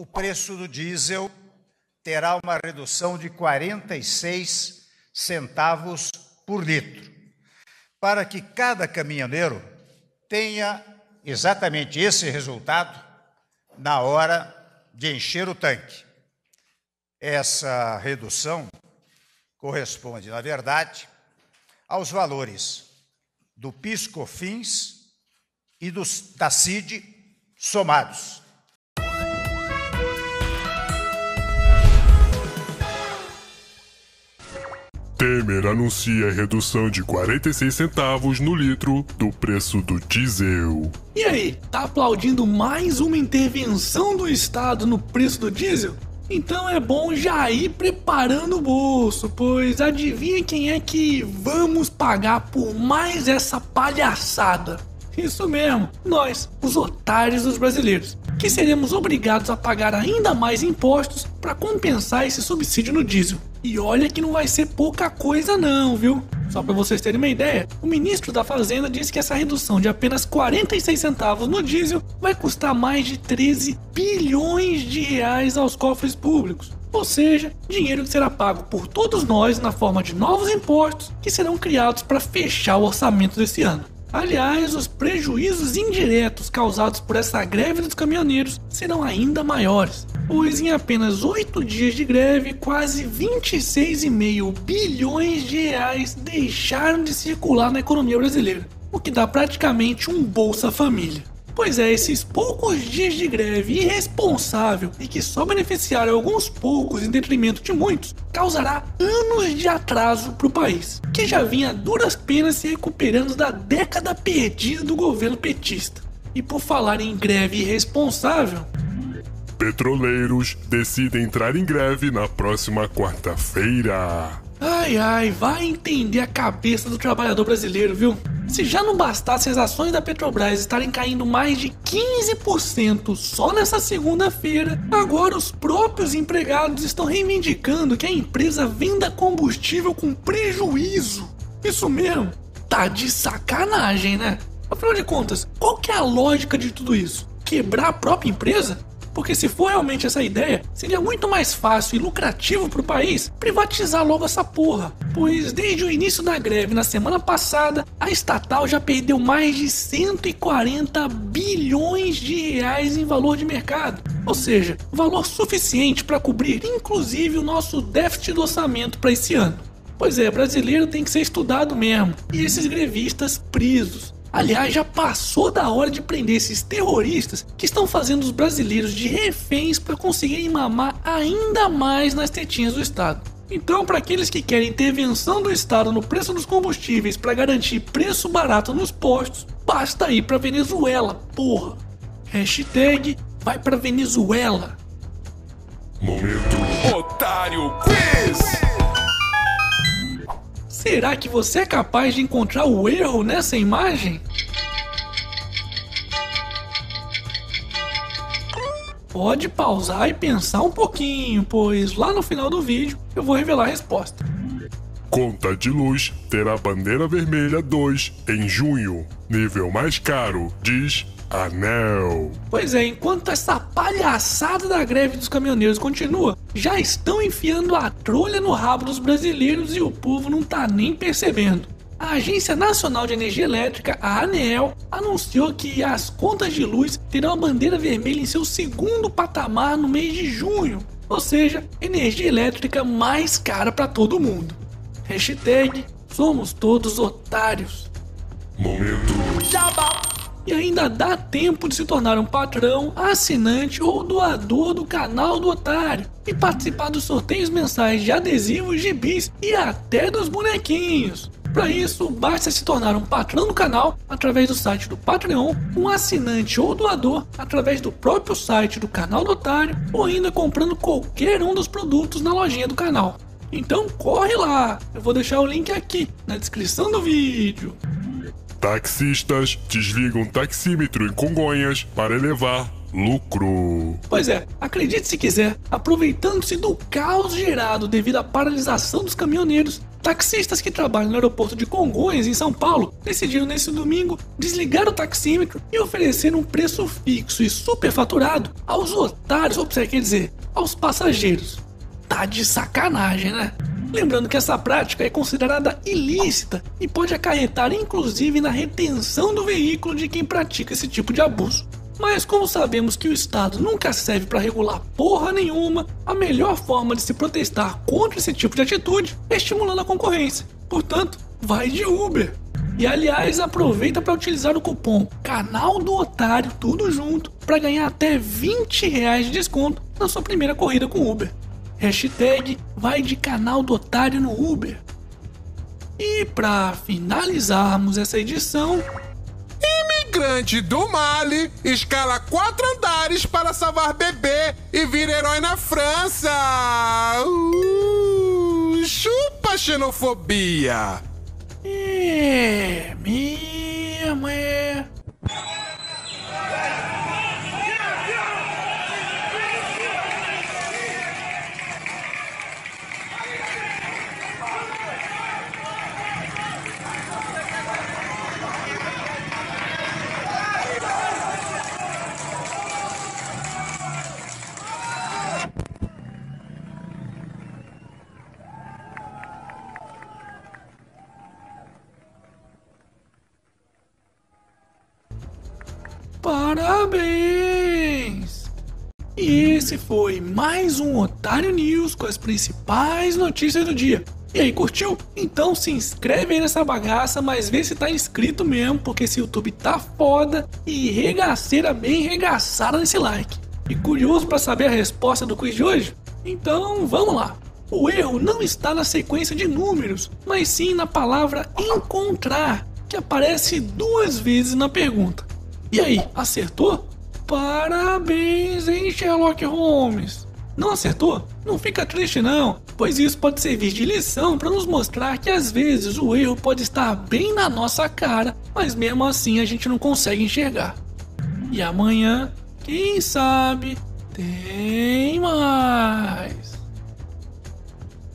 o preço do diesel terá uma redução de 46 centavos por litro, para que cada caminhoneiro tenha exatamente esse resultado na hora de encher o tanque. Essa redução corresponde, na verdade, aos valores do PIS/COFINS e dos, da CID somados. Temer anuncia redução de 46 centavos no litro do preço do diesel. E aí, tá aplaudindo mais uma intervenção do Estado no preço do diesel? Então é bom já ir preparando o bolso, pois adivinha quem é que vamos pagar por mais essa palhaçada? Isso mesmo, nós, os otários dos brasileiros, que seremos obrigados a pagar ainda mais impostos para compensar esse subsídio no diesel. E olha que não vai ser pouca coisa não, viu? Só para vocês terem uma ideia, o ministro da Fazenda disse que essa redução de apenas 46 centavos no diesel vai custar mais de 13 bilhões de reais aos cofres públicos. Ou seja, dinheiro que será pago por todos nós na forma de novos impostos que serão criados para fechar o orçamento desse ano. Aliás, os prejuízos indiretos causados por essa greve dos caminhoneiros serão ainda maiores, pois em apenas oito dias de greve, quase 26,5 bilhões de reais deixaram de circular na economia brasileira, o que dá praticamente um Bolsa Família. Pois é, esses poucos dias de greve irresponsável e que só beneficiaram alguns poucos em detrimento de muitos, causará anos de atraso para o país, que já vinha duras penas se recuperando da década perdida do governo petista. E por falar em greve irresponsável, Petroleiros decidem entrar em greve na próxima quarta-feira. Ai ai, vai entender a cabeça do trabalhador brasileiro, viu? Se já não bastasse as ações da Petrobras estarem caindo mais de 15% só nessa segunda-feira, agora os próprios empregados estão reivindicando que a empresa venda combustível com prejuízo. Isso mesmo, tá de sacanagem, né? Afinal de contas, qual que é a lógica de tudo isso? Quebrar a própria empresa? Porque se for realmente essa ideia, seria muito mais fácil e lucrativo para o país privatizar logo essa porra. Pois desde o início da greve na semana passada, a estatal já perdeu mais de 140 bilhões de reais em valor de mercado. Ou seja, valor suficiente para cobrir inclusive o nosso déficit do orçamento para esse ano. Pois é, brasileiro tem que ser estudado mesmo. E esses grevistas presos. Aliás, já passou da hora de prender esses terroristas que estão fazendo os brasileiros de reféns para conseguirem mamar ainda mais nas tetinhas do Estado. Então, para aqueles que querem intervenção do Estado no preço dos combustíveis para garantir preço barato nos postos, basta ir para Venezuela, porra. Hashtag vai para Venezuela. Momento Otário Quiz! Será que você é capaz de encontrar o erro nessa imagem? Pode pausar e pensar um pouquinho, pois lá no final do vídeo eu vou revelar a resposta. Conta de luz terá bandeira vermelha 2 em junho. Nível mais caro, diz Anel. Pois é, enquanto essa palhaçada da greve dos caminhoneiros continua, já estão enfiando a trolha no rabo dos brasileiros e o povo não tá nem percebendo. A Agência Nacional de Energia Elétrica, a ANEEL, anunciou que as contas de luz terão a bandeira vermelha em seu segundo patamar no mês de junho, ou seja, energia elétrica mais cara para todo mundo. Hashtag somos todos otários. Momento Jabá. E ainda dá tempo de se tornar um patrão, assinante ou doador do canal do Otário e participar dos sorteios mensais de adesivos, gibis e até dos bonequinhos. Para isso, basta se tornar um patrão do canal através do site do Patreon, um assinante ou doador através do próprio site do canal do Otário ou ainda comprando qualquer um dos produtos na lojinha do canal. Então corre lá, eu vou deixar o link aqui na descrição do vídeo. Taxistas desligam taxímetro em Congonhas para elevar lucro. Pois é, acredite se quiser, aproveitando-se do caos gerado devido à paralisação dos caminhoneiros, Taxistas que trabalham no aeroporto de Congonhas, em São Paulo, decidiram nesse domingo desligar o taxímetro e oferecer um preço fixo e superfaturado aos otários, ou você quer dizer, aos passageiros. Tá de sacanagem, né? Lembrando que essa prática é considerada ilícita e pode acarretar inclusive na retenção do veículo de quem pratica esse tipo de abuso. Mas como sabemos que o Estado nunca serve para regular porra nenhuma, a melhor forma de se protestar contra esse tipo de atitude é estimulando a concorrência. Portanto, vai de Uber. E aliás, aproveita para utilizar o cupom Canal do Otário, tudo junto, para ganhar até 20 reais de desconto na sua primeira corrida com Uber. Hashtag vai de canal do otário no Uber. E para finalizarmos essa edição, imigrante do Mali escala quatro andares para salvar bebê e vir herói na França. Uh, chupa xenofobia. É, mesmo é. Parabéns! E esse foi mais um Otário News com as principais notícias do dia. E aí, curtiu? Então se inscreve aí nessa bagaça, mas vê se tá inscrito mesmo, porque esse YouTube tá foda e regaceira bem regaçada nesse like. E curioso para saber a resposta do quiz de hoje? Então vamos lá! O erro não está na sequência de números, mas sim na palavra encontrar, que aparece duas vezes na pergunta. E aí, acertou? Parabéns, hein, Sherlock Holmes? Não acertou? Não fica triste não, pois isso pode servir de lição para nos mostrar que às vezes o erro pode estar bem na nossa cara, mas mesmo assim a gente não consegue enxergar. E amanhã, quem sabe, tem mais.